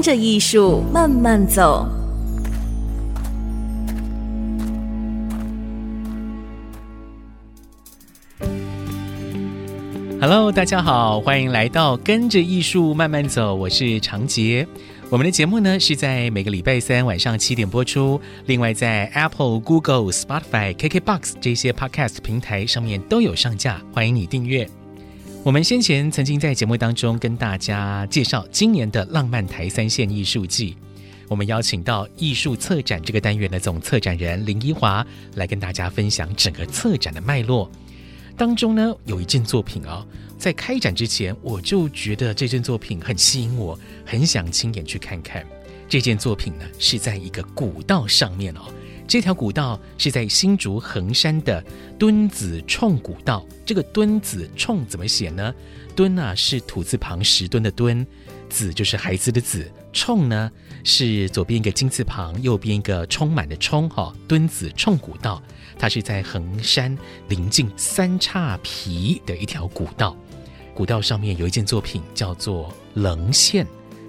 跟着艺术慢慢走。Hello，大家好，欢迎来到跟着艺术慢慢走，我是长杰。我们的节目呢是在每个礼拜三晚上七点播出，另外在 Apple、Google、Spotify、KKBox 这些 Podcast 平台上面都有上架，欢迎你订阅。我们先前曾经在节目当中跟大家介绍今年的浪漫台三线艺术季，我们邀请到艺术策展这个单元的总策展人林一华来跟大家分享整个策展的脉络。当中呢，有一件作品、哦，在开展之前，我就觉得这件作品很吸引我，很想亲眼去看看。这件作品呢，是在一个古道上面哦，这条古道是在新竹横山的墩子冲古道。这个墩子冲怎么写呢？墩啊是土字旁石墩的墩，子就是孩子的子，冲呢是左边一个金字旁，右边一个充满的充，哈，墩子冲古道。它是在横山临近三叉皮的一条古道，古道上面有一件作品叫做棱线，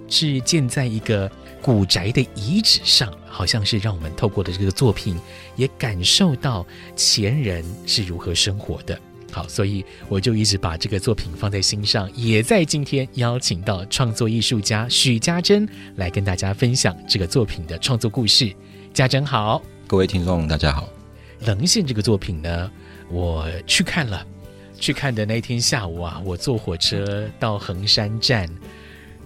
是建在一个古宅的遗址上，好像是让我们透过的这个作品，也感受到前人是如何生活的。好，所以我就一直把这个作品放在心上，也在今天邀请到创作艺术家许家珍来跟大家分享这个作品的创作故事。家珍好，各位听众大家好。棱线这个作品呢，我去看了，去看的那天下午啊，我坐火车到横山站，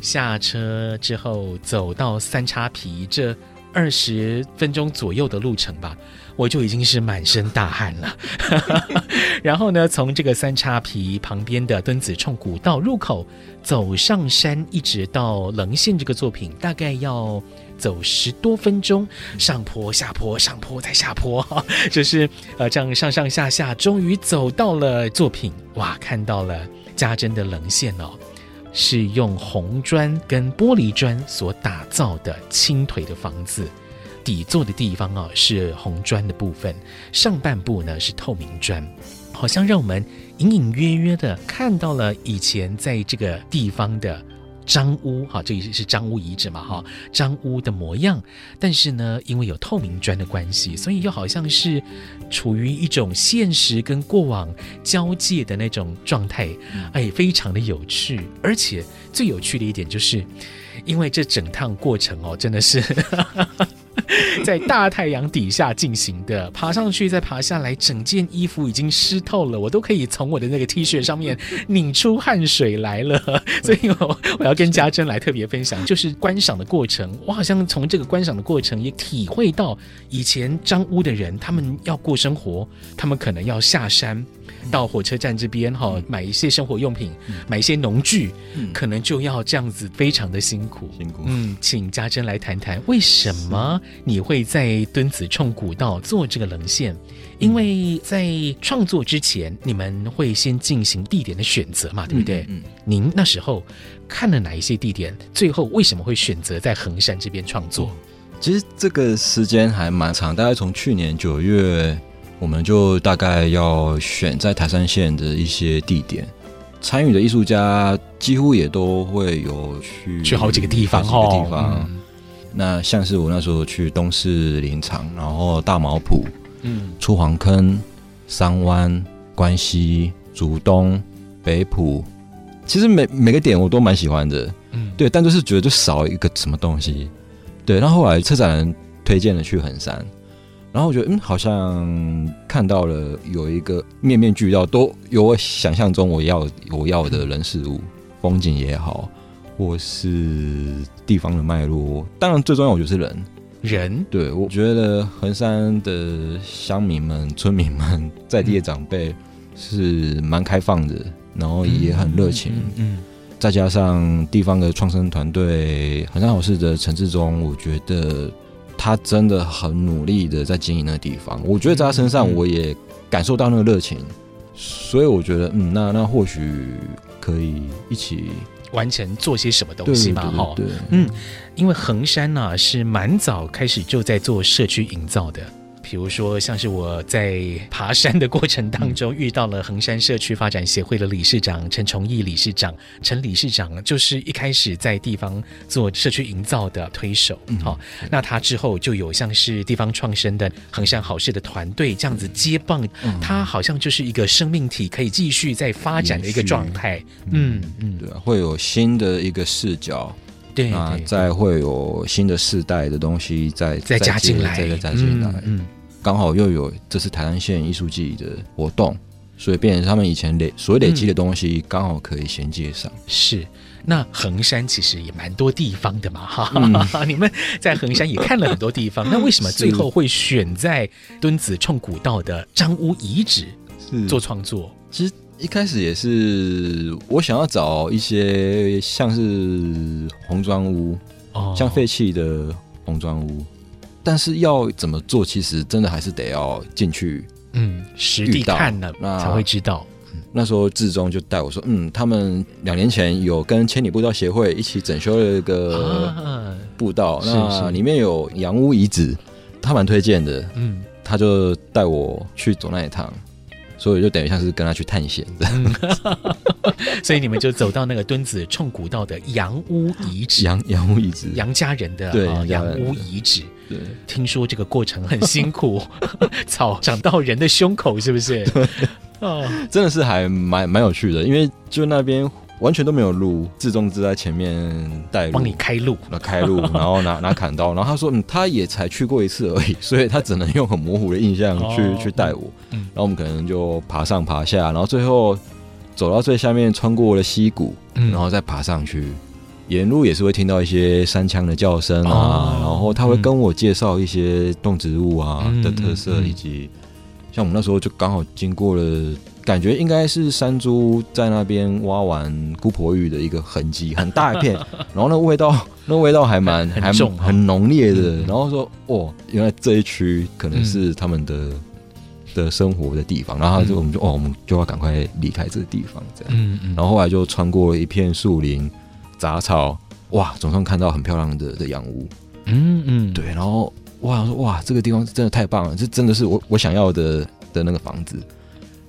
下车之后走到三叉皮这二十分钟左右的路程吧，我就已经是满身大汗了。然后呢，从这个三叉皮旁边的墩子冲古道入口走上山，一直到棱线这个作品，大概要。走十多分钟，上坡下坡，上坡再下坡，哈，就是呃这样上上下下，终于走到了作品。哇，看到了家珍的棱线哦，是用红砖跟玻璃砖所打造的轻腿的房子，底座的地方啊是红砖的部分，上半部呢是透明砖，好像让我们隐隐约约的看到了以前在这个地方的。张屋哈，这里是张屋遗址嘛哈，张屋的模样，但是呢，因为有透明砖的关系，所以又好像是处于一种现实跟过往交界的那种状态，哎，非常的有趣。而且最有趣的一点就是，因为这整趟过程哦，真的是。在大太阳底下进行的，爬上去再爬下来，整件衣服已经湿透了，我都可以从我的那个 T 恤上面拧出汗水来了。所以我我要跟家珍来特别分享，就是观赏的过程。我好像从这个观赏的过程也体会到，以前张屋的人，他们要过生活，他们可能要下山。到火车站这边哈，买一些生活用品，嗯、买一些农具，嗯、可能就要这样子，非常的辛苦。辛苦。嗯，请家珍来谈谈，为什么你会在墩子冲古道做这个棱线？因为在创作之前，你们会先进行地点的选择嘛，对不对？嗯。嗯，您那时候看了哪一些地点？最后为什么会选择在衡山这边创作？其实这个时间还蛮长，大概从去年九月。我们就大概要选在台山县的一些地点，参与的艺术家几乎也都会有去去好几个地方，好几个地方。那像是我那时候去东势林场，然后大毛埔，嗯，出黄坑、三湾、关西、竹东、北埔，其实每每个点我都蛮喜欢的，嗯，对，但就是觉得就少一个什么东西，对。然后后来策展人推荐了去横山。然后我觉得，嗯，好像看到了有一个面面俱到，都有我想象中我要我要的人事物，风景也好，或是地方的脉络。当然，最重要我觉得是人。人，对，我觉得横山的乡民们、村民们、在地的长辈是蛮开放的，然后也很热情。嗯，嗯，嗯，再加上地方的创生团队，衡山好事的陈志忠，我觉得他真的很努力的在经营那个地方。我觉得在他身上，我也感受到那个热情，所以我觉得，嗯，那那或许可以一起完成做些什么东西嘛？哈，对，嗯，因为衡山呢、啊、是蛮早开始就在做社区营造的。比如说，像是我在爬山的过程当中遇到了衡山社区发展协会的理事长陈崇义理事长，陈理事长就是一开始在地方做社区营造的推手。好、嗯，那他之后就有像是地方创生的衡山好事的团队这样子接棒，嗯、他好像就是一个生命体，可以继续在发展的一个状态。嗯嗯，对，会有新的一个视角。对，那，再会有新的世代的东西再再加进来，再加进来。嗯。嗯刚好又有这次台山县艺术季的活动，所以变成他们以前累所累积的东西，刚好可以衔接上。嗯、是，那衡山其实也蛮多地方的嘛，哈、嗯，你们在衡山也看了很多地方，那为什么最后会选在墩子冲古道的张屋遗址做创作？其实一开始也是我想要找一些像是红砖屋，哦，像废弃的红砖屋。但是要怎么做，其实真的还是得要进去，嗯，实地看了那才会知道。那时候志忠就带我说，嗯，他们两年前有跟千里步道协会一起整修了一个步道，啊、那里面有洋屋遗址，他蛮推荐的，嗯，他就带我去走那一趟。所以就等于像是跟他去探险 所以你们就走到那个墩子冲古道的洋屋遗址，洋洋屋遗址，杨家人的对洋屋遗址。对，听说这个过程很辛苦，草长到人的胸口，是不是？哦，真的是还蛮蛮有趣的，因为就那边。完全都没有路，志忠就在前面带路，帮你开路，那开路，然后拿拿砍刀，然后他说，嗯，他也才去过一次而已，所以他只能用很模糊的印象去、哦、去带我，嗯，然后我们可能就爬上爬下，然后最后走到最下面，穿过了溪谷，嗯，然后再爬上去，沿路也是会听到一些山羌的叫声啊，哦、然后他会跟我介绍一些动植物啊、嗯、的特色，以及像我们那时候就刚好经过了。感觉应该是山猪在那边挖完姑婆芋的一个痕迹，很大一片，然后那味道，那味道还蛮还重，很浓烈的。然后说，哦，原来这一区可能是他们的、嗯、的生活的地方。然后就我们就哦，我们就要赶快离开这个地方，这样。嗯嗯。然后后来就穿过了一片树林、杂草，哇，总算看到很漂亮的的洋屋。嗯嗯。对，然后我想说，哇，这个地方真的太棒了，这真的是我我想要的的那个房子。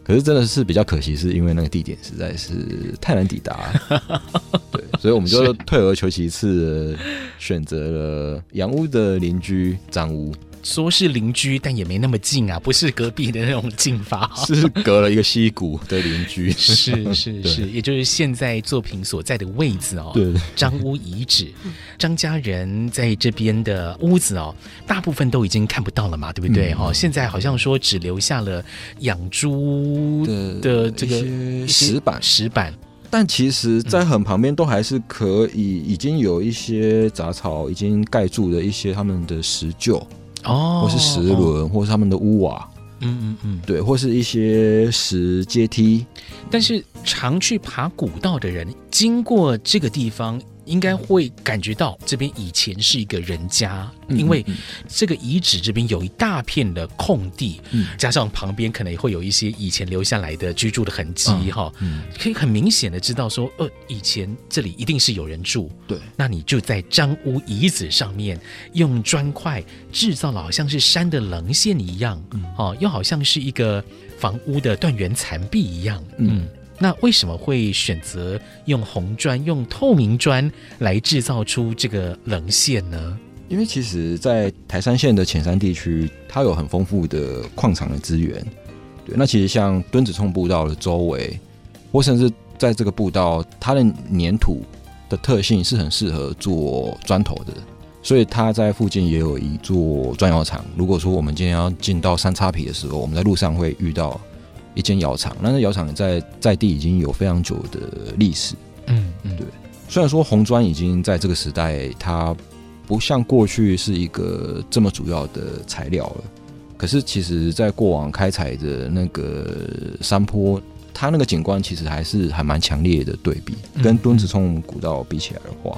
可是真的是比较可惜，是因为那个地点实在是太难抵达，对，所以我们就退而求其次，选择了洋屋的邻居张屋。说是邻居，但也没那么近啊，不是隔壁的那种近法，是隔了一个溪谷的邻居。是是是，也就是现在作品所在的位置哦。对，张屋遗址，张家人在这边的屋子哦，大部分都已经看不到了嘛，对不对？哦、嗯，现在好像说只留下了养猪的这个石板石板，但其实，在很旁边都还是可以，已经有一些杂草已经盖住了一些他们的石臼。哦，或是石轮，哦、或是他们的屋瓦，嗯嗯嗯，对，或是一些石阶梯。但是常去爬古道的人，经过这个地方。应该会感觉到这边以前是一个人家，因为这个遗址这边有一大片的空地，加上旁边可能也会有一些以前留下来的居住的痕迹，哈，可以很明显的知道说，呃，以前这里一定是有人住。对，那你就在张屋遗址上面用砖块制造了好像是山的棱线一样，哦，又好像是一个房屋的断垣残壁一样，嗯。那为什么会选择用红砖、用透明砖来制造出这个棱线呢？因为其实，在台山县的浅山地区，它有很丰富的矿场的资源。对，那其实像墩子冲步道的周围，或甚至在这个步道，它的粘土的特性是很适合做砖头的，所以它在附近也有一座砖窑厂。如果说我们今天要进到三叉皮的时候，我们在路上会遇到。一间窑厂，那那窑厂在在地已经有非常久的历史。嗯嗯，对。虽然说红砖已经在这个时代，它不像过去是一个这么主要的材料了。可是，其实在过往开采的那个山坡，它那个景观其实还是还蛮强烈的对比，跟墩子冲古道比起来的话，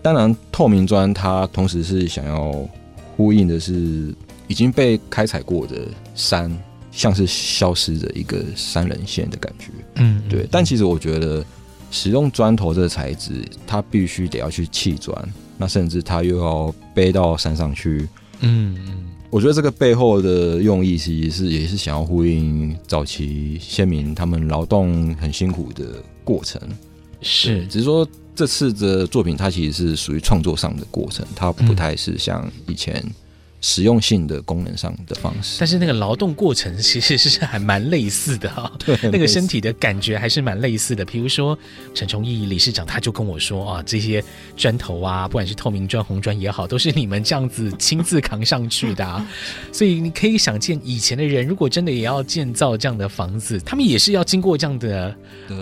当然透明砖它同时是想要呼应的是已经被开采过的山，像是消失的一个三棱线的感觉。嗯，对。但其实我觉得使用砖头这个材质，它必须得要去砌砖，那甚至它又要背到山上去。嗯嗯。我觉得这个背后的用意，其实是也是想要呼应早期先民他们劳动很辛苦的过程，是，只是说这次的作品，它其实是属于创作上的过程，它不太是像以前。实用性的功能上的方式，但是那个劳动过程其实是还蛮类似的哈、哦，对，那个身体的感觉还是蛮类似的。比如说陈崇义理事长他就跟我说啊，这些砖头啊，不管是透明砖、红砖也好，都是你们这样子亲自扛上去的啊。所以你可以想见，以前的人如果真的也要建造这样的房子，他们也是要经过这样的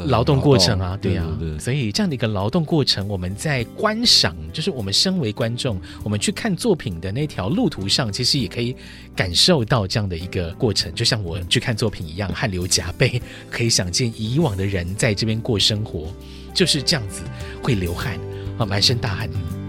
劳动过程啊，对呀、啊。所以这样的一个劳动过程，我们在观赏，就是我们身为观众，我们去看作品的那条路途。上其实也可以感受到这样的一个过程，就像我去看作品一样，汗流浃背，可以想见以往的人在这边过生活就是这样子，会流汗啊，满身大汗。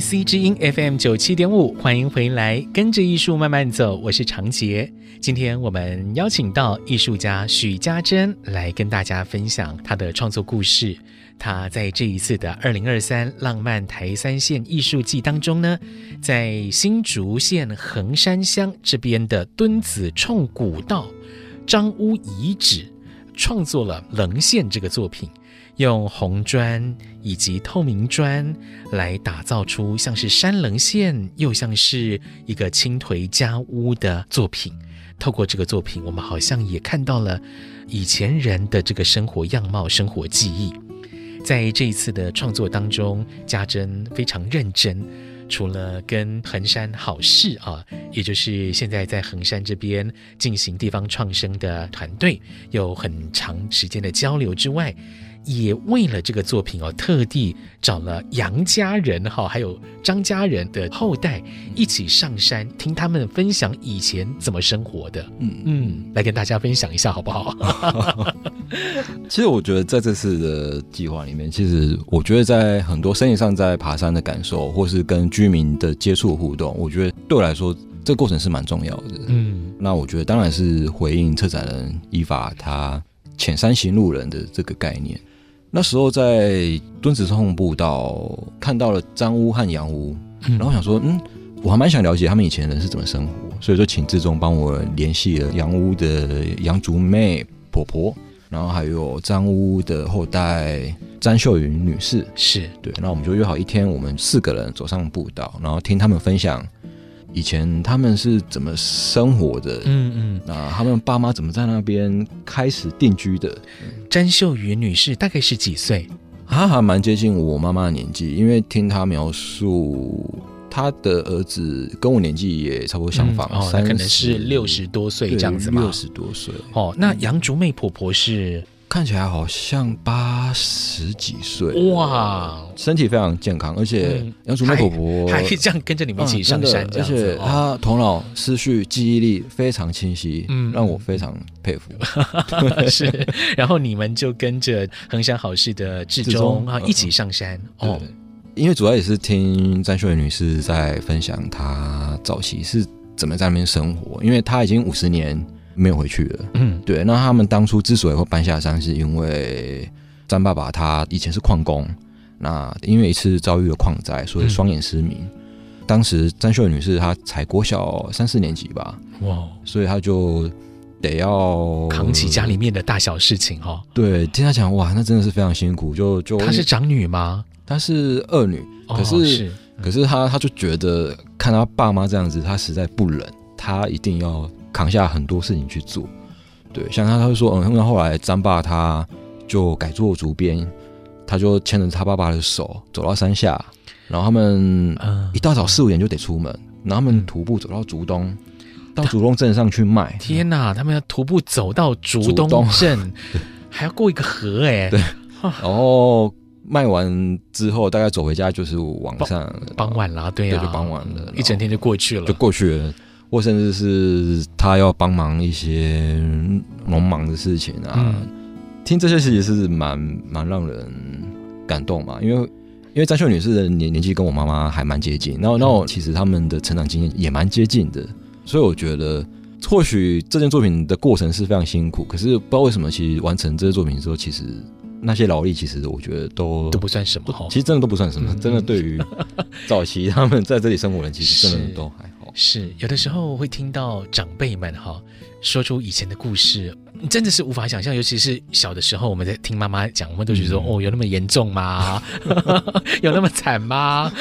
IC 之音 FM 九七点五，欢迎回来，跟着艺术慢慢走，我是长杰。今天我们邀请到艺术家许家珍来跟大家分享他的创作故事。他在这一次的二零二三浪漫台三线艺术季当中呢，在新竹县横山乡这边的墩子冲古道张屋遗址，创作了棱线这个作品。用红砖以及透明砖来打造出像是山棱线，又像是一个青颓家屋的作品。透过这个作品，我们好像也看到了以前人的这个生活样貌、生活记忆。在这一次的创作当中，家珍非常认真，除了跟横山好事啊，也就是现在在横山这边进行地方创生的团队有很长时间的交流之外。也为了这个作品哦，特地找了杨家人哈，还有张家人的后代一起上山，听他们分享以前怎么生活的。嗯嗯，来跟大家分享一下好不好？其实我觉得在这次的计划里面，其实我觉得在很多生意上在爬山的感受，或是跟居民的接触互动，我觉得对我来说这个过程是蛮重要的。嗯，那我觉得当然是回应策展人依法他浅山行路人的这个概念。那时候在敦子冲步道看到了张屋和杨屋，然后想说，嗯，我还蛮想了解他们以前人是怎么生活，所以说请志忠帮我联系了杨屋的杨竹妹婆婆，然后还有张屋的后代詹秀云女士，是对，那我们就约好一天，我们四个人走上步道，然后听他们分享。以前他们是怎么生活的？嗯嗯，那他们爸妈怎么在那边开始定居的？詹秀云女士大概是几岁？她还蛮接近我妈妈的年纪，因为听她描述，她的儿子跟我年纪也差不多相仿，嗯、哦，那可能是六十多岁这样子嘛。六十多岁。哦，那杨竹妹婆婆是？看起来好像八十几岁，哇，身体非常健康，而且杨竹妹婆婆。还可以这样跟着你们一起上山，而且她头脑思绪记忆力非常清晰，嗯，让我非常佩服。是，然后你们就跟着横山好事的志忠啊一起上山。哦，因为主要也是听詹秀云女士在分享她早期是怎么在那边生活，因为她已经五十年。没有回去了。嗯，对。那他们当初之所以会搬下山，是因为张爸爸他以前是矿工，那因为一次遭遇了矿灾，所以双眼失明。嗯、当时张秀女士她才国小三四年级吧，哇，所以她就得要扛起家里面的大小事情哈、哦。对，听她讲，哇，那真的是非常辛苦。就就她是长女吗？她是二女，可是、哦、是嗯、可是她她就觉得看她爸妈这样子，她实在不忍，她一定要。扛下很多事情去做，对，像他，他就说，嗯，那后来张爸他就改做竹编，他就牵着他爸爸的手走到山下，然后他们一大早四五点就得出门，然后他们徒步走到竹东，到竹东镇上去卖。天哪，他们要徒步走到竹东镇，还要过一个河哎。对，然后卖完之后，大概走回家就是晚上傍晚啦，对呀，就傍晚了，一整天就过去了，就过去了。或甚至是他要帮忙一些农忙的事情啊，听这些其实是蛮蛮让人感动嘛，因为因为张秀女士的年年纪跟我妈妈还蛮接近，然后然后其实他们的成长经验也蛮接近的，所以我觉得或许这件作品的过程是非常辛苦，可是不知道为什么，其实完成这些作品之后，其实那些劳力其实我觉得都都不算什么，其实真的都不算什么，真的对于早期他们在这里生活的人，其实真的都还。是有的时候会听到长辈们哈说出以前的故事，真的是无法想象。尤其是小的时候，我们在听妈妈讲，我们都觉得说：“哦，有那么严重吗？有那么惨吗？”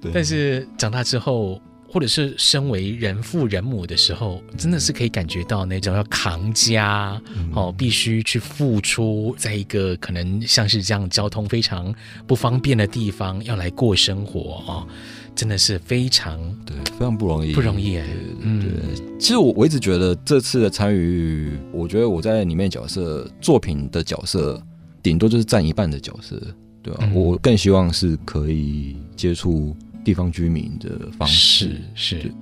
对。但是长大之后，或者是身为人父人母的时候，真的是可以感觉到那种要扛家哦，必须去付出，在一个可能像是这样交通非常不方便的地方要来过生活哦。真的是非常对，非常不容易，不容易哎。嗯，对。其实我我一直觉得这次的参与，我觉得我在里面角色作品的角色，顶多就是占一半的角色，对吧？嗯，我更希望是可以接触地方居民的方式。是是，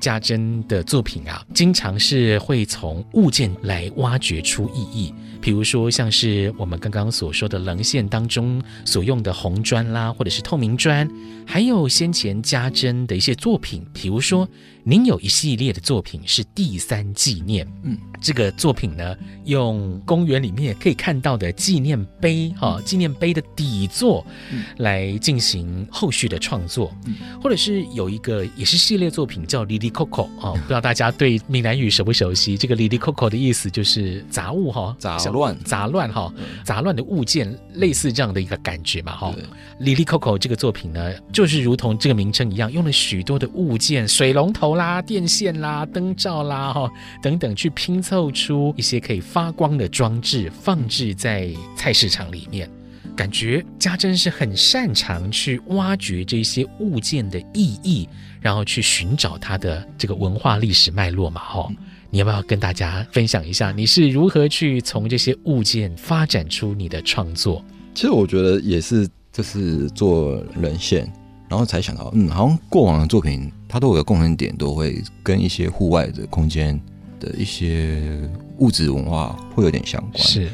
家珍的作品啊，经常是会从物件来挖掘出意义。比如说，像是我们刚刚所说的棱线当中所用的红砖啦，或者是透明砖，还有先前加针的一些作品，比如说。您有一系列的作品是第三纪念，嗯，这个作品呢，用公园里面可以看到的纪念碑，哈，纪念碑的底座，来进行后续的创作，嗯，或者是有一个也是系列作品叫 Lily Coco 哦，不知道大家对闽南语熟不熟悉？这个 Lily Coco 的意思就是杂物哈，杂乱。杂乱哈，杂乱的物件，类似这样的一个感觉嘛，哈。Lily Coco 这个作品呢，就是如同这个名称一样，用了许多的物件，水龙头。啦，电线啦，灯罩啦，哈，等等，去拼凑出一些可以发光的装置，放置在菜市场里面。感觉家珍是很擅长去挖掘这些物件的意义，然后去寻找它的这个文化历史脉络嘛，哈。你要不要跟大家分享一下，你是如何去从这些物件发展出你的创作？其实我觉得也是，就是做棱线。然后才想到，嗯，好像过往的作品，它都有个共同点，都会跟一些户外的空间的一些物质文化会有点相关。是，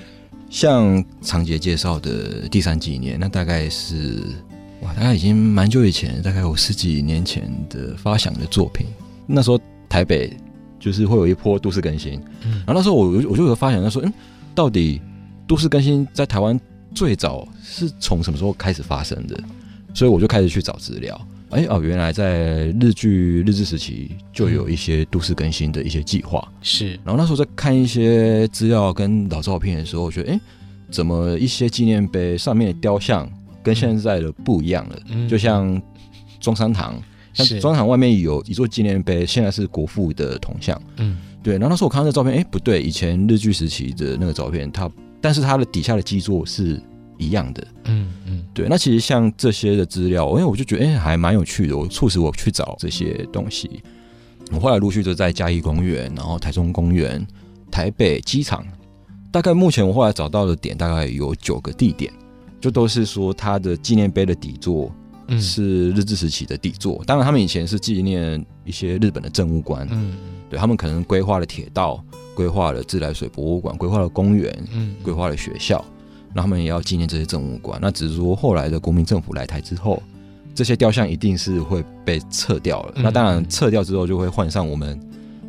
像长杰介绍的第三纪念，那大概是哇，大概已经蛮久以前，大概有十几年前的发想的作品。那时候台北就是会有一波都市更新，嗯，然后那时候我我就有发想，他说，嗯，到底都市更新在台湾最早是从什么时候开始发生的？所以我就开始去找资料，哎、欸、哦，原来在日剧日治时期就有一些都市更新的一些计划，是。然后那时候在看一些资料跟老照片的时候，我觉得哎、欸，怎么一些纪念碑上面的雕像跟现在的不一样了？嗯、就像中山堂，像中山堂外面有一座纪念碑，现在是国父的铜像，嗯，对。然后那时候我看到这照片，哎、欸，不对，以前日据时期的那个照片，它但是它的底下的基座是一样的，嗯嗯，对，那其实像这些的资料，因为我就觉得，哎、欸，还蛮有趣的，我促使我去找这些东西。我后来陆续就在嘉义公园，然后台中公园、台北机场，大概目前我后来找到的点大概有九个地点，就都是说它的纪念碑的底座是日治时期的底座。当然，他们以前是纪念一些日本的政务官，嗯，对他们可能规划了铁道，规划了自来水博物馆，规划了公园，嗯，规划了学校。那他们也要纪念这些政务官，那只是说后来的国民政府来台之后，这些雕像一定是会被撤掉了。嗯、那当然撤掉之后就会换上我们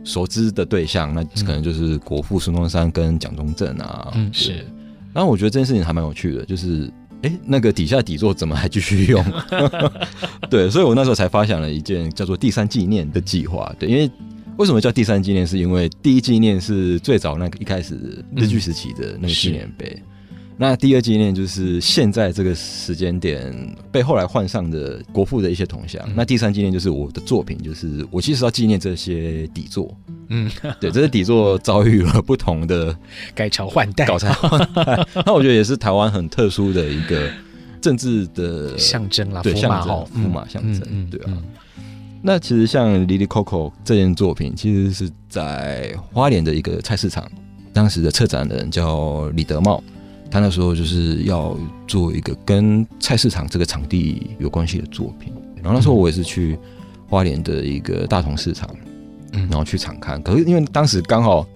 熟知的对象，那可能就是国父孙中山跟蒋中正啊。嗯，是。然后我觉得这件事情还蛮有趣的，就是哎、欸，那个底下底座怎么还继续用？对，所以我那时候才发想了一件叫做第三纪念的计划。对，因为为什么叫第三纪念？是因为第一纪念是最早那个一开始日据时期的那个纪念碑。嗯那第二纪念就是现在这个时间点被后来换上的国父的一些铜像。嗯、那第三纪念就是我的作品，就是我其实要纪念这些底座。嗯，对，这些底座遭遇了不同的 改朝换代，改朝换代。那我觉得也是台湾很特殊的一个政治的象征啦，对，象征，符码象征，对啊。那其实像《Lily Coco》这件作品，其实是在花莲的一个菜市场，当时的策展人叫李德茂，他那时候就是要做一个跟菜市场这个场地有关系的作品。然后那时候我也是去花莲的一个大同市场，嗯，然后去场看。可是因为当时刚好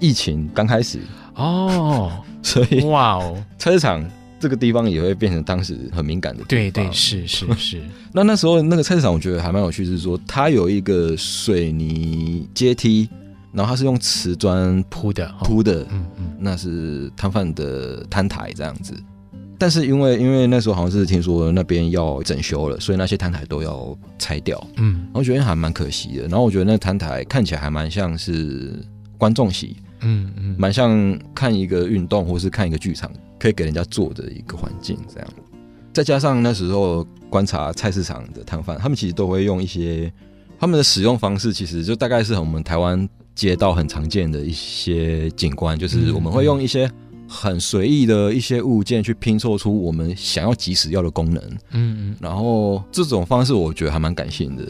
疫情刚开始哦，所以哇哦，菜市场。这个地方也会变成当时很敏感的地方。对对，是是是。那那时候那个菜市场，我觉得还蛮有趣，是说它有一个水泥阶梯，然后它是用瓷砖铺的铺的，嗯嗯，那是摊贩的摊台这样子。但是因为因为那时候好像是听说那边要整修了，所以那些摊台都要拆掉。嗯，然后我觉得还蛮可惜的。然后我觉得那摊台看起来还蛮像是观众席，嗯嗯，蛮像看一个运动或是看一个剧场。可以给人家做的一个环境，这样，再加上那时候观察菜市场的摊贩，他们其实都会用一些他们的使用方式，其实就大概是我们台湾街道很常见的一些景观，就是我们会用一些很随意的一些物件去拼凑出我们想要即时要的功能。嗯嗯，然后这种方式我觉得还蛮感性的。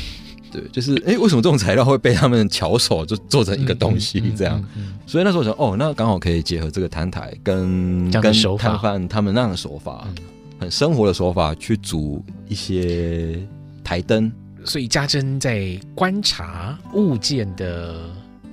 对，就是哎，为什么这种材料会被他们巧手就做成一个东西这样？嗯嗯嗯嗯、所以那时候我想，哦，那刚好可以结合这个摊台跟跟摊贩他们那样的手法，嗯、很生活的手法去组一些台灯。所以家珍在观察物件的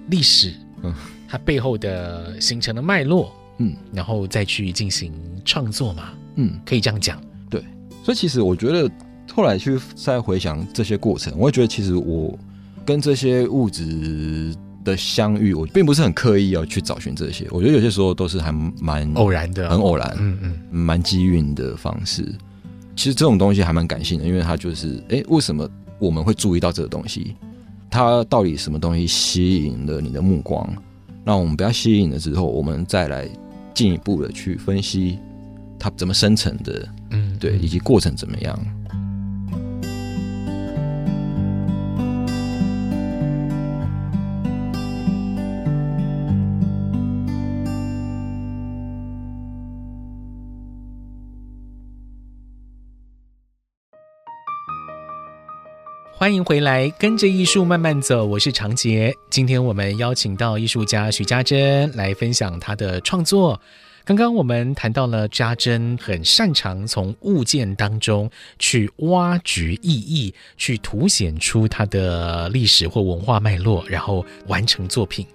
历史，嗯，它背后的形成的脉络，嗯，然后再去进行创作嘛，嗯，可以这样讲。对，所以其实我觉得。后来去再回想这些过程，我会觉得其实我跟这些物质的相遇，我并不是很刻意要去找寻这些。我觉得有些时候都是还蛮偶然的，很偶然，嗯嗯，蛮机运的方式。其实这种东西还蛮感性的，因为它就是，哎，为什么我们会注意到这个东西？它到底什么东西吸引了你的目光？那我们不要吸引了之后，我们再来进一步的去分析它怎么生成的，嗯，对，以及过程怎么样。欢迎回来，跟着艺术慢慢走。我是长杰。今天我们邀请到艺术家许家珍来分享她的创作。刚刚我们谈到了家珍很擅长从物件当中去挖掘意义，去凸显出它的历史或文化脉络，然后完成作品。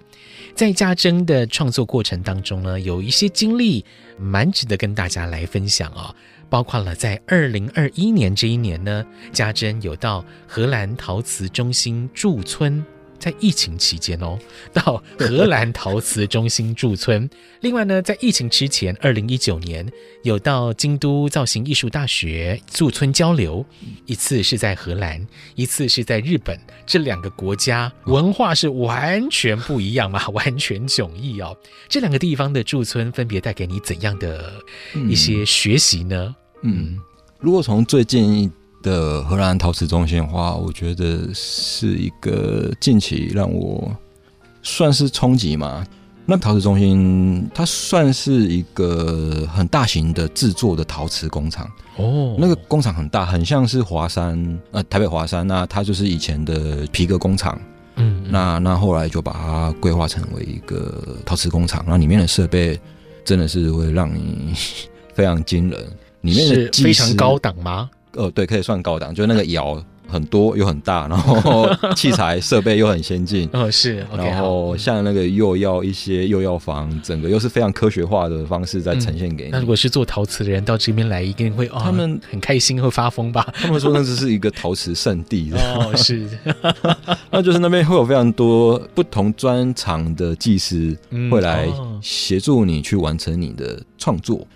在家珍的创作过程当中呢，有一些经历蛮值得跟大家来分享哦。包括了在二零二一年这一年呢，家珍有到荷兰陶瓷中心驻村，在疫情期间哦，到荷兰陶瓷中心驻村。另外呢，在疫情之前，二零一九年有到京都造型艺术大学驻村交流，一次是在荷兰，一次是在日本，这两个国家文化是完全不一样嘛，完全迥异哦。这两个地方的驻村分别带给你怎样的一些学习呢？嗯，嗯，如果从最近的荷兰陶瓷中心的话，我觉得是一个近期让我算是冲击嘛。那陶瓷中心它算是一个很大型的制作的陶瓷工厂哦，那个工厂很大，很像是华山呃台北华山，那它就是以前的皮革工厂，嗯，嗯，那那后来就把它规划成为一个陶瓷工厂，那里面的设备真的是会让你 非常惊人。里面的是非常高档吗？呃，对，可以算高档，就那个窑很多又很大，然后 器材设备又很先进。哦，是。然后像那个又要一些又要房，整个又是非常科学化的方式在呈现给你。那如果是做陶瓷的人到这边来，一定会哦，他们很开心会发疯吧？他们说那只是一个陶瓷圣地。哦，是。那就是那边会有非常多不同专长的技师会来协助你去完成你的创作。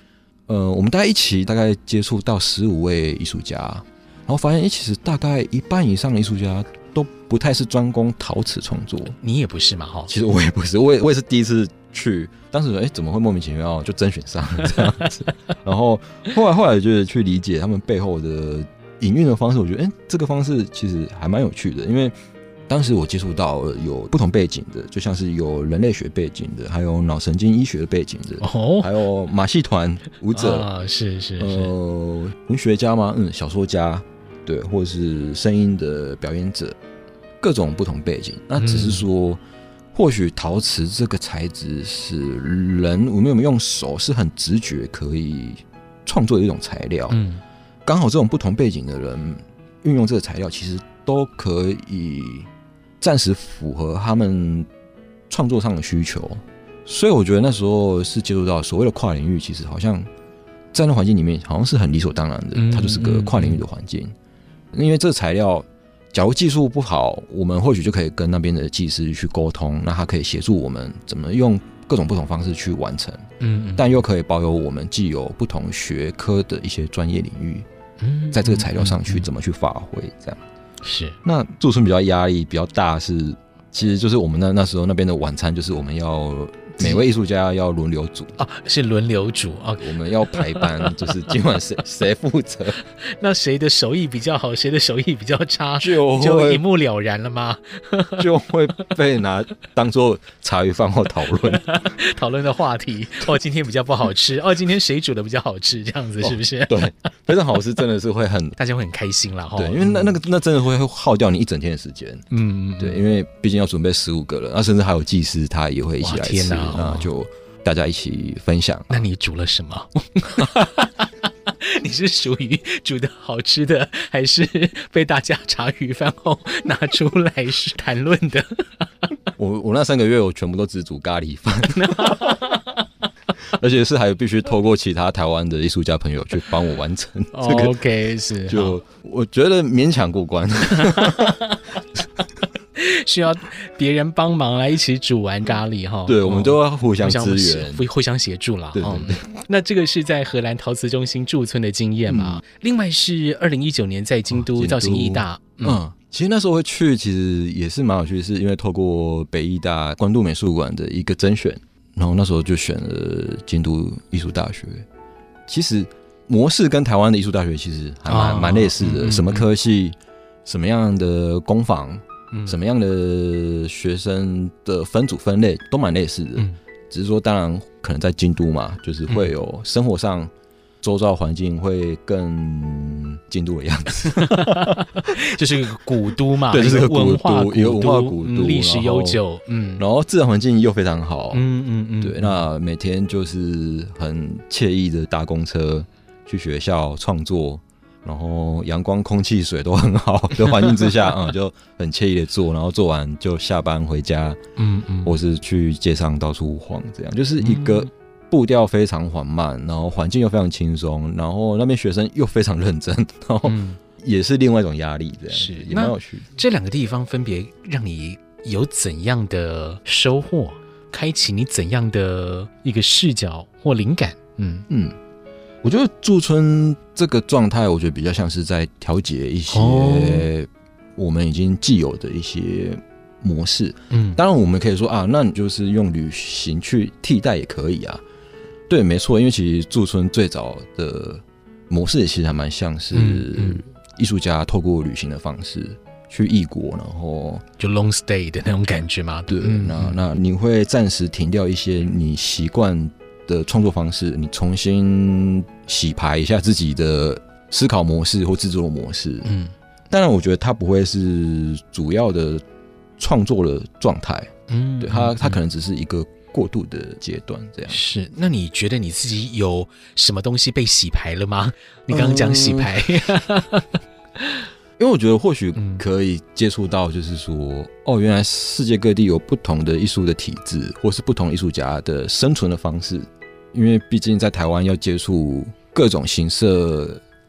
呃，我们大家一起大概接触到十五位艺术家，然后发现，哎，其实大概一半以上的艺术家都不太是专攻陶瓷创作。你也不是嘛？哈，其实我也不是，我也我也是第一次去，当时哎，怎么会莫名其妙就甄选上了 这样子？然后后来后来就是去理解他们背后的营运的方式，我觉得，哎，这个方式其实还蛮有趣的，因为。当时我接触到有不同背景的，就像是有人类学背景的，还有脑神经医学的背景的，哦，还有马戏团舞者，啊，是是是，呃，文学家吗？嗯，小说家，对，或者是声音的表演者，各种不同背景。那只是说，嗯、或许陶瓷这个材质是人我们有没有用手是很直觉可以创作的一种材料。嗯，刚好这种不同背景的人运用这个材料，其实都可以暂时符合他们创作上的需求。所以我觉得那时候是接触到所谓的跨领域，其实好像在那环境里面好像是很理所当然的，它就是个跨领域的环境。因为这个材料，假如技术不好，我们或许就可以跟那边的技师去沟通，那他可以协助我们怎么用各种不同方式去完成。嗯，但又可以保有我们既有不同学科的一些专业领域，在这个材料上去怎么去发挥，这样是。那驻村比较压力比较大是，其实就是我们那那时候那边的晚餐就是我们要。每位艺术家要轮流煮啊，是轮流煮啊。我们要排班，就是今晚谁谁负责？那谁的手艺比较好，谁的手艺比较差，就就一目了然了吗？就会被拿当做茶余饭后讨论讨论的话题。哦，今天比较不好吃。哦，今天谁煮的比较好吃？这样子是不是？哦、对，非常好吃，真的是会很大家会很开心了哈。对，因为那那个那真的会耗掉你一整天的时间。嗯，对，因为毕竟要准备十五个人，那甚至还有技师，他也会一起来吃。天哪！那就大家一起分享。那你煮了什么？你是属于煮的好吃的，还是被大家茶余饭后拿出来是谈论的？我我那三个月我全部都只煮咖喱饭，而且是还必须透过其他台湾的艺术家朋友去帮我完成。这个 OK 是就我觉得勉强过关。需要别人帮忙来一起煮完咖喱哈，对，我们都要互相支援，互互相协助了。对，对，对，那这个是在荷兰陶瓷中心驻村的经验嘛？嗯、另外是二零一九年在京都造型艺大，嗯，嗯，其实那时候会去，其实也是蛮有趣的，是因为透过北艺大关渡美术馆的一个甄选，然后那时候就选了京都艺术大学。其实模式跟台湾的艺术大学其实还蛮蛮、哦、类似的，什么科系，什么样的工坊。什么样的学生的分组分类都蛮类似的，嗯、只是说当然可能在京都嘛，就是会有生活上周遭环境会更京都的样子，就是一个古都嘛，对，就是个古都，一个文化古都，历史悠久，嗯，然后自然环境又非常好，嗯嗯嗯，对，那每天就是很惬意的搭公车去学校创作。然后阳光、空气、水都很好的环境之下，嗯，就很惬意的做，然后做完就下班回家，嗯嗯，或是去街上到处晃，这样就是一个步调非常缓慢，然后环境又非常轻松，然后那边学生又非常认真，然后也是另外一种压力，这样是也蛮有趣。这两个地方分别让你有怎样的收获，开启你怎样的一个视角或灵感？嗯嗯。我觉得驻村这个状态，我觉得比较像是在调节一些我们已经既有的一些模式。嗯，当然我们可以说啊，那你就是用旅行去替代也可以啊。对，没错，因为其实驻村最早的模式也其实还蛮像是艺术家透过旅行的方式去异国，然后就 long stay 的那种感觉嘛。对，那那你会暂时停掉一些你习惯的创作方式，你重新洗牌一下自己的思考模式或制作模式。嗯，当然，我觉得它不会是主要的创作的状态。嗯，对，它它可能只是一个过渡的阶段，这样。是，那你觉得你自己有什么东西被洗牌了吗？你刚刚讲洗牌，嗯、因为我觉得或许可以接触到，就是说，嗯、哦，原来世界各地有不同的艺术的体制，或是不同艺术家的生存的方式。因为毕竟在台湾要接触各种形式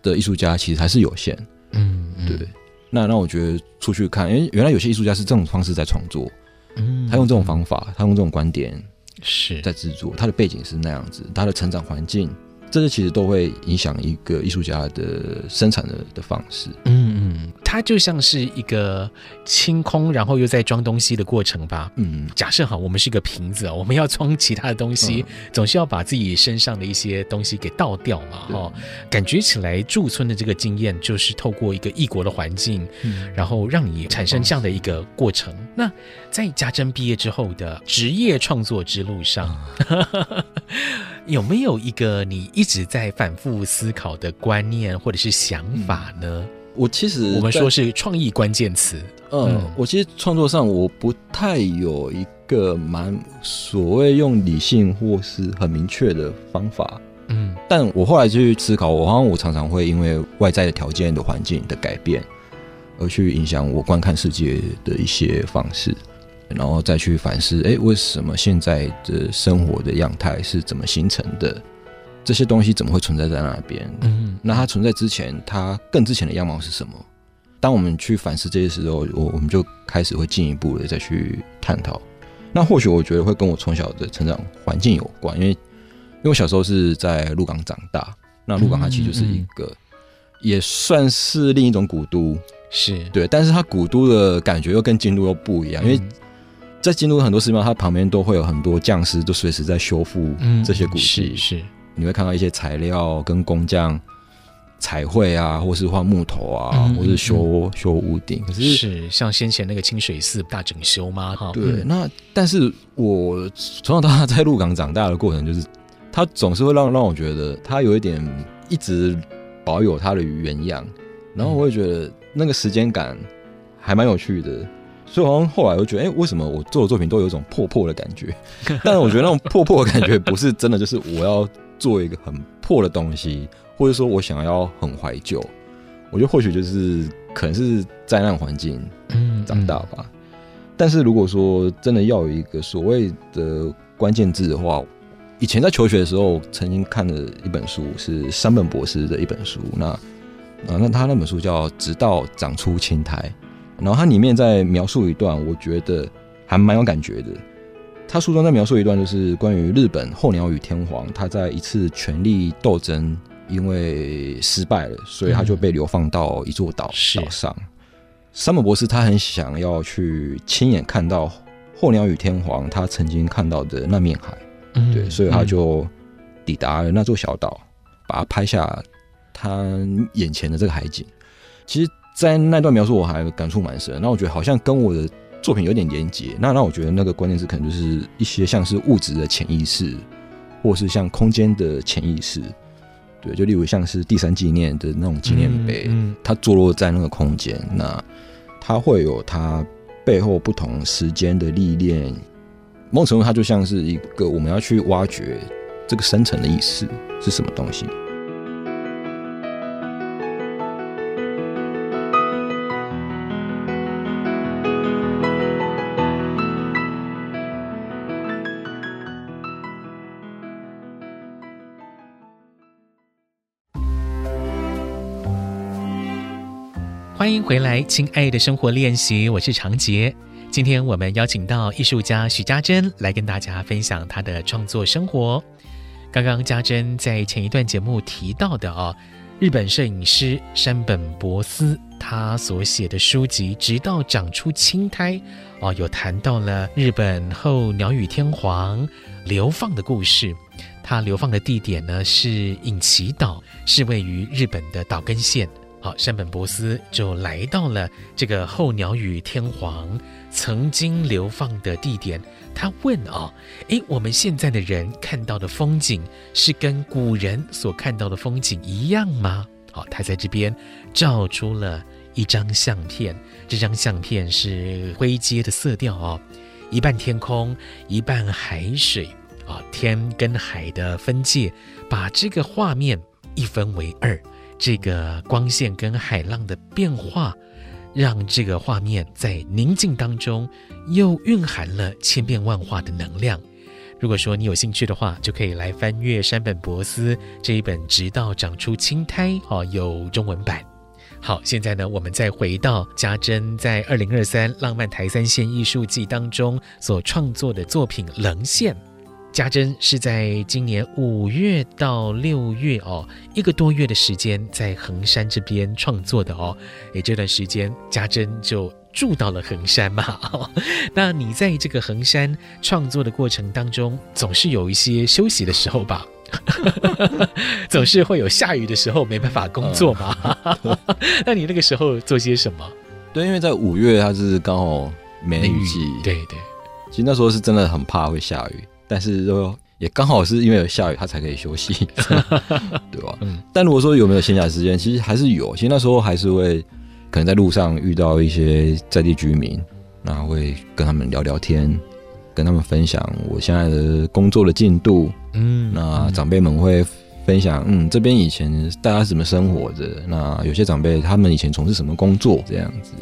的艺术家，其实还是有限。嗯，嗯对。那那我觉得出去看，因为原来有些艺术家是这种方式在创作，嗯，他用这种方法，他用这种观点是在制作，他的背景是那样子，他的成长环境。这些其实都会影响一个艺术家的生产的的方式。嗯嗯，它就像是一个清空，然后又在装东西的过程吧。嗯，假设哈，我们是一个瓶子，我们要装其他的东西，嗯、总是要把自己身上的一些东西给倒掉嘛。哈对，感觉起来驻村的这个经验，就是透过一个异国的环境，嗯、然后让你产生这样的一个过程。嗯、那在家珍毕业之后的职业创作之路上。嗯 有没有一个你一直在反复思考的观念或者是想法呢？我其实我们说是创意关键词。嗯，嗯，我其实创作上我不太有一个蛮所谓用理性或是很明确的方法。嗯，但我后来就去思考，我好像我常常会因为外在的条件的环境的改变，而去影响我观看世界的一些方式，然后再去反思，哎，为什么现在的生活的样态是怎么形成的？这些东西怎么会存在在那边？嗯，那它存在之前，它更之前的样貌是什么？当我们去反思这些时候，我我们就开始会进一步的再去探讨。那或许我觉得会跟我从小的成长环境有关，因为因为我小时候是在鹿港长大，那鹿港它其实就是一个，也算是另一种古都，是对，但是它古都的感觉又跟京都又不一样，因为在京都很多寺庙，它旁边都会有很多匠师，都随时在修复这些古迹，是。你会看到一些材料跟工匠彩绘啊，或是画木头啊，嗯、或是修、嗯、修屋顶。可是是像先前那个清水寺大整修吗？哈，对。嗯、那但是我从小到大在鹿港长大的过程，就是它总是会让让我觉得它有一点一直保有它的原样，然后我会觉得那个时间感还蛮有趣的。所以好像后来我就觉得，哎、欸，为什么我做的作品都有一种破破的感觉？但是我觉得那种破破的感觉不是真的，就是我要。做一个很破的东西，或者说我想要很怀旧，我觉得或许就是可能是灾难环境长大吧。嗯嗯、但是如果说真的要有一个所谓的关键字的话，以前在求学的时候曾经看的一本书是山本博士的一本书，那啊那他那本书叫《直到长出青苔》，然后它里面在描述一段，我觉得还蛮有感觉的。他书中在描述一段，就是关于日本候鸟与天皇，他在一次权力斗争，因为失败了，所以他就被流放到一座岛岛上。山本博士他很想要去亲眼看到候鸟与天皇他曾经看到的那面海，嗯、对，所以他就抵达了那座小岛，把它拍下他眼前的这个海景。其实，在那段描述我还感触蛮深，那我觉得好像跟我的。作品有点连结，那那我觉得那个关键字可能就是一些像是物质的潜意识，或是像空间的潜意识，对，就例如像是第三纪念的那种纪念碑，嗯嗯、它坐落在那个空间，那它会有它背后不同时间的历练，某种程度它就像是一个我们要去挖掘这个深层的意思是什么东西。回来，亲爱的生活练习，我是长杰。今天我们邀请到艺术家许家珍来跟大家分享她的创作生活。刚刚家珍在前一段节目提到的哦，日本摄影师山本博司他所写的书籍《直到长出青苔》哦，有谈到了日本后鸟羽天皇流放的故事。他流放的地点呢是隐岐岛，是位于日本的岛根县。好，山本博司就来到了这个候鸟与天皇曾经流放的地点。他问啊，诶，我们现在的人看到的风景是跟古人所看到的风景一样吗？好，他在这边照出了一张相片。这张相片是灰阶的色调哦，一半天空，一半海水啊，天跟海的分界，把这个画面一分为二。这个光线跟海浪的变化，让这个画面在宁静当中又蕴含了千变万化的能量。如果说你有兴趣的话，就可以来翻阅山本博司这一本《直到长出青苔》哦，有中文版。好，现在呢，我们再回到家珍在二零二三浪漫台三线艺术季当中所创作的作品《棱线》。家珍是在今年五月到六月哦，一个多月的时间在衡山这边创作的哦。诶，这段时间家珍就住到了衡山嘛。哦，那你在这个衡山创作的过程当中，总是有一些休息的时候吧？总是会有下雨的时候没办法工作嘛？嗯、那你那个时候做些什么？对，因为在五月它是刚好梅雨季，对对。其实那时候是真的很怕会下雨。但是，说也刚好是因为有下雨，他才可以休息，对吧？嗯。但如果说有没有闲暇时间，其实还是有。其实那时候还是会可能在路上遇到一些在地居民，然后会跟他们聊聊天，跟他们分享我现在的工作的进度。嗯。那长辈们会分享，嗯，这边以前大家是怎么生活的？那有些长辈他们以前从事什么工作？这样子。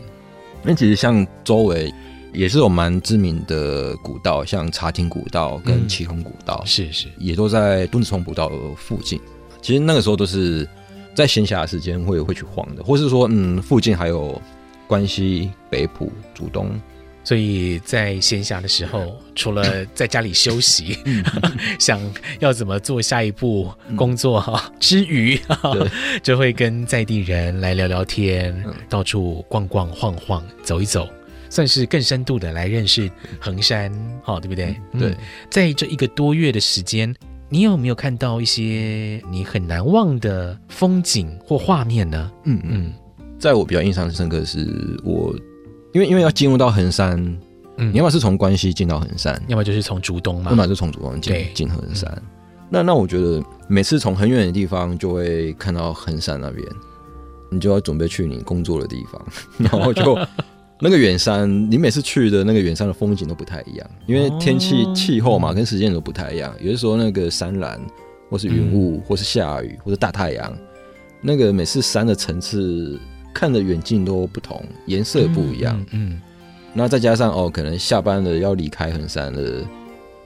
那其实像周围。也是有蛮知名的古道，像茶亭古道跟祁同古道，是是，也都在墩子冲古道附近。其实那个时候都是在闲暇的时间会会去晃的，或是说，嗯，附近还有关西、北埔、竹东，所以在闲暇的时候，除了 在家里休息，想要怎么做下一步工作哈之余，就会跟在地人来聊聊天，到处逛逛晃晃，走一走。算是更深度的来认识衡山，好，对不对？对，在这一个多月的时间，你有没有看到一些你很难忘的风景或画面呢？嗯嗯，在我比较印象深刻的是，我因为因为要进入到衡山，嗯，你要么是从关西进到衡山，要么就是从竹东嘛，要么就从竹东进进衡山。嗯、那那我觉得每次从很远的地方就会看到衡山那边，你就要准备去你工作的地方，然后就。那个远山，你每次去的那个远山的风景都不太一样，因为天气气候嘛，跟时间都不太一样。有的时候那个山岚，或是云雾，或是下雨，或是大太阳，那个每次山的层次看的远近都不同，颜色不一样。嗯，那再加上哦，可能下班了要离开横山了，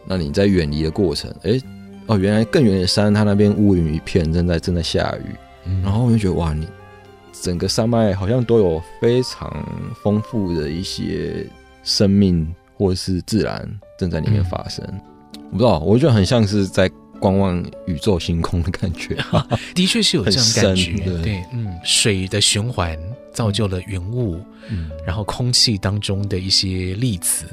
那你在远离的过程，哎，哦，原来更远的山，它那边乌云一片，正在正在下雨，然后我就觉得哇，你。整个山脉好像都有非常丰富的一些生命或是自然正在里面发生。嗯、我不知道，我觉得很像是在观望宇宙星空的感觉。的确是有这样感觉，对，对，嗯，水的循环造就了云雾。嗯，然后空气当中的一些粒子，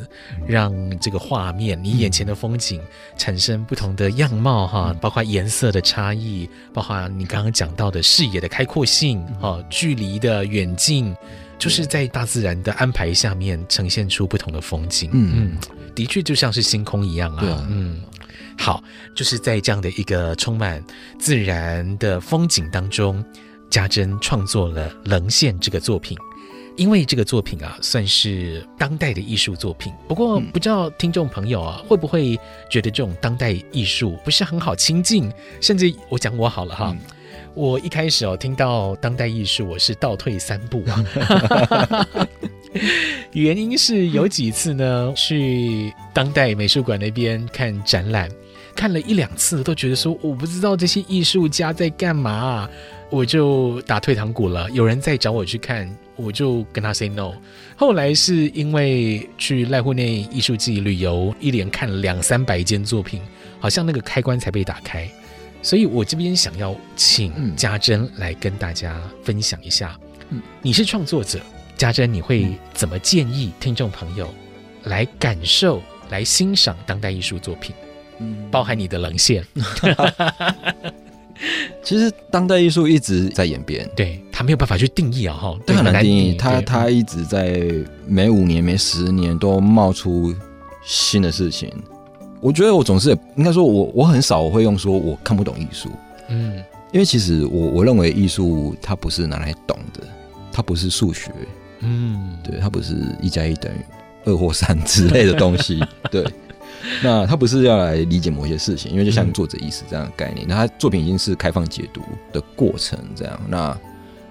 让这个画面，你眼前的风景产生不同的样貌哈，包括颜色的差异，包括你刚刚讲到的视野的开阔性，哈，距离的远近，就是在大自然的安排下面呈现出不同的风景。嗯嗯，的确就像是星空一样啊。嗯，好，就是在这样的一个充满自然的风景当中，家珍创作了《棱线》这个作品。因为这个作品啊，算是当代的艺术作品。不过，不知道听众朋友啊，会不会觉得这种当代艺术不是很好亲近？甚至我讲我好了哈，嗯、我一开始哦听到当代艺术，我是倒退三步。原因是有几次呢，去当代美术馆那边看展览，看了一两次，都觉得说我不知道这些艺术家在干嘛，我就打退堂鼓了。有人再找我去看。我就跟他 say no。后来是因为去濑户内艺术季旅游，一连看了两三百件作品，好像那个开关才被打开。所以我这边想要请家珍来跟大家分享一下。嗯，你是创作者，家珍，你会怎么建议听众朋友来感受、来欣赏当代艺术作品？嗯，包含你的棱线。其实当代艺术一直在演变，对，他没有办法去定义啊，哈，对，很难定义。他他一直在每五年、每十年都冒出新的事情。我觉得我总是应该说我，我我很少会用说我看不懂艺术，嗯，因为其实我我认为艺术它不是拿来懂的，它不是数学，嗯，对，它不是一加一等于二或三之类的东西，对。那他不是要来理解某些事情，因为就像作者意识这样的概念，那他作品已经是开放解读的过程，这样。那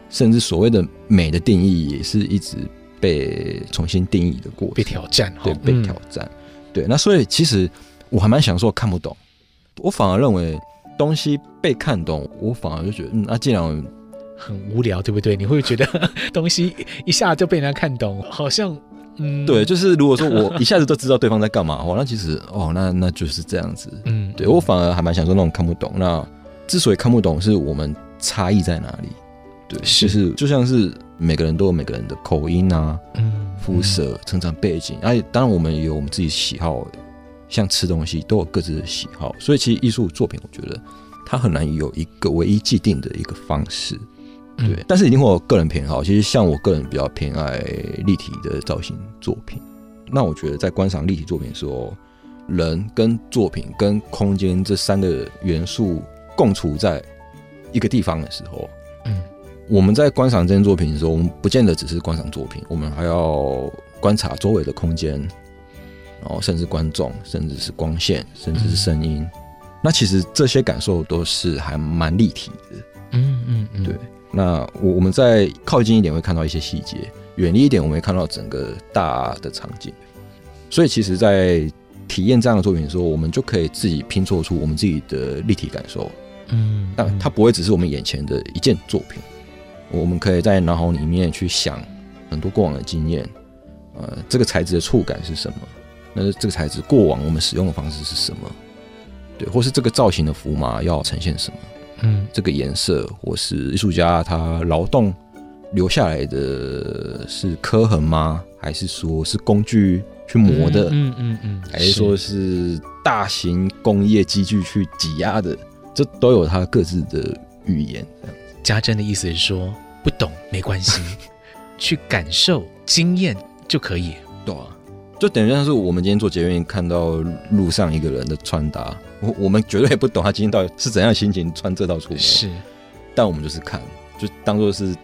甚至所谓的美的定义也是一直被重新定义的过程，被挑战，对，被挑战。对，那所以其实我还蛮享受看不懂，我反而认为东西被看懂，我反而就觉得，嗯，那既然很无聊，对不对？你会觉得 东西一下就被人家看懂，好像。嗯，对，就是如果说我一下子都知道对方在干嘛 哦，那其实哦，那那就是这样子。嗯，对我反而还蛮享受那种看不懂。那之所以看不懂，是我们差异在哪里？对，是就是就像是每个人都有每个人的口音啊，嗯，肤色、成长背景，而且当然我们也有我们自己喜好，像吃东西都有各自的喜好。所以其实艺术作品，我觉得它很难有一个唯一既定的一个方式。对，但是一定会有个人偏好。其实像我个人比较偏爱立体的造型作品。那我觉得在观赏立体作品的时候，人跟作品跟空间这三个元素共处在一个地方的时候，嗯，我们在观赏这件作品的时候，我们不见得只是观赏作品，我们还要观察周围的空间，然后甚至观众，甚至是光线，甚至是声音。嗯、那其实这些感受都是还蛮立体的。嗯嗯嗯，对。那我我们在靠近一点会看到一些细节，远离一点我们会看到整个大的场景。所以其实，在体验这样的作品的时候，我们就可以自己拼凑出我们自己的立体感受。嗯，但它不会只是我们眼前的一件作品，我们可以在脑海里面去想很多过往的经验。呃，这个材质的触感是什么？那这个材质过往我们使用的方式是什么？对，或是这个造型的符码要呈现什么？嗯，这个颜色或是艺术家他劳动留下来的是刻痕吗？还是说是工具？去磨的，嗯嗯嗯，还是说是大型工业机具去挤压的，这都有它各自的语言。家珍的意思是说，不懂没关系，去感受经验就可以。对啊，就等于像是我们今天做捷运看到路上一个人的穿搭，我我们绝对不懂他今天到底是怎样的心情穿这套出门，是，但我们就是看，就当做是。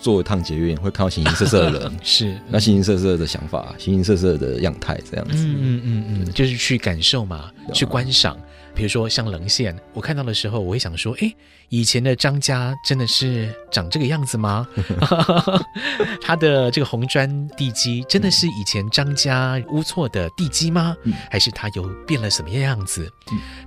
坐一趟捷运会看到形形色色的人，是那形形色色的想法，形形色色的样态，这样子，嗯嗯嗯嗯，就是去感受嘛，去观赏。比如说像棱线，我看到的时候，我会想说，哎，以前的张家真的是长这个样子吗？他的这个红砖地基真的是以前张家乌厝的地基吗？还是他有变了什么样子？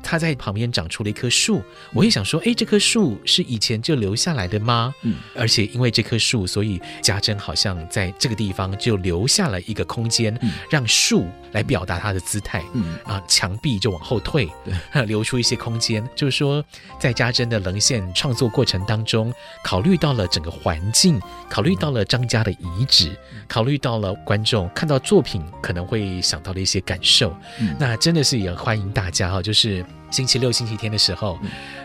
他在旁边长出了一棵树，我也想说，哎，这棵树是以前就留下来的吗？而且因为这棵树，所以家珍好像在这个地方就留下了一个空间，让树来表达它的姿态。啊，墙壁就往后退。留出一些空间，就是说，在家珍的棱线创作过程当中，考虑到了整个环境，考虑到了张家的遗址，考虑到了观众看到作品可能会想到的一些感受。嗯、那真的是也欢迎大家哈，就是。星期六、星期天的时候，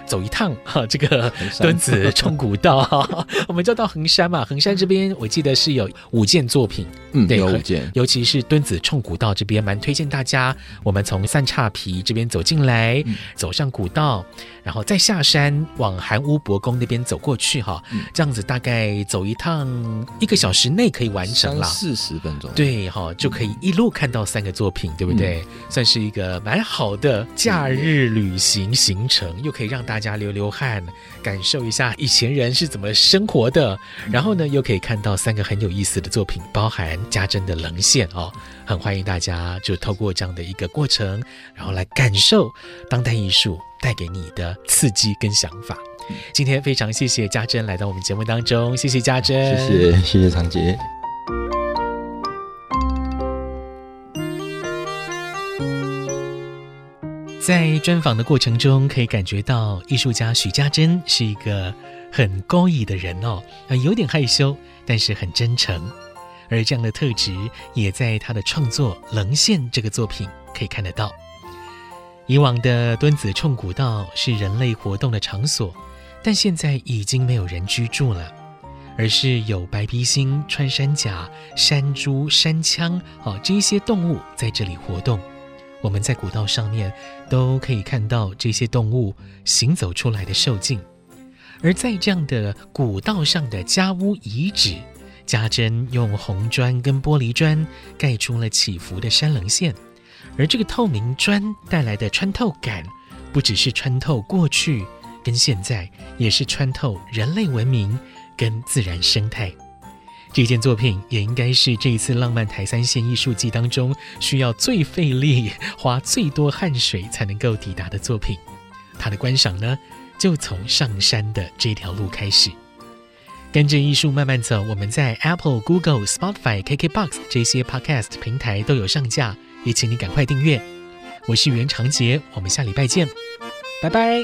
走一趟哈，这个墩子 冲古道哈，我们就到横山嘛。横山这边我记得是有五件作品，嗯，对，有五件。尤其是墩子冲古道这边，蛮推荐大家，我们从三岔皮这边走进来，嗯、走上古道，然后再下山往韩屋博宫那边走过去哈，嗯、这样子大概走一趟一个小时内可以完成了，四十分钟，对哈，就可以一路看到三个作品，对不对？嗯、算是一个蛮好的假日。旅行行程又可以让大家流流汗，感受一下以前人是怎么生活的，然后呢，又可以看到三个很有意思的作品，包含家珍的棱线哦，很欢迎大家就透过这样的一个过程，然后来感受当代艺术带给你的刺激跟想法。今天非常谢谢家珍来到我们节目当中，谢谢家珍，谢谢谢谢长杰。在专访的过程中，可以感觉到艺术家许家珍是一个很高雅的人哦，有点害羞，但是很真诚。而这样的特质也在他的创作《棱线》这个作品可以看得到。以往的墩子冲古道是人类活动的场所，但现在已经没有人居住了，而是有白鼻星、穿山甲、山猪、山羌哦这些动物在这里活动。我们在古道上面都可以看到这些动物行走出来的兽径，而在这样的古道上的家屋遗址，家珍用红砖跟玻璃砖盖出了起伏的山棱线，而这个透明砖带来的穿透感，不只是穿透过去跟现在，也是穿透人类文明跟自然生态。这件作品也应该是这一次浪漫台三线艺术季当中需要最费力、花最多汗水才能够抵达的作品。它的观赏呢，就从上山的这条路开始。跟着艺术慢慢走，我们在 Apple、Google、Spotify、KKBox 这些 Podcast 平台都有上架，也请你赶快订阅。我是袁长杰，我们下礼拜见，拜拜。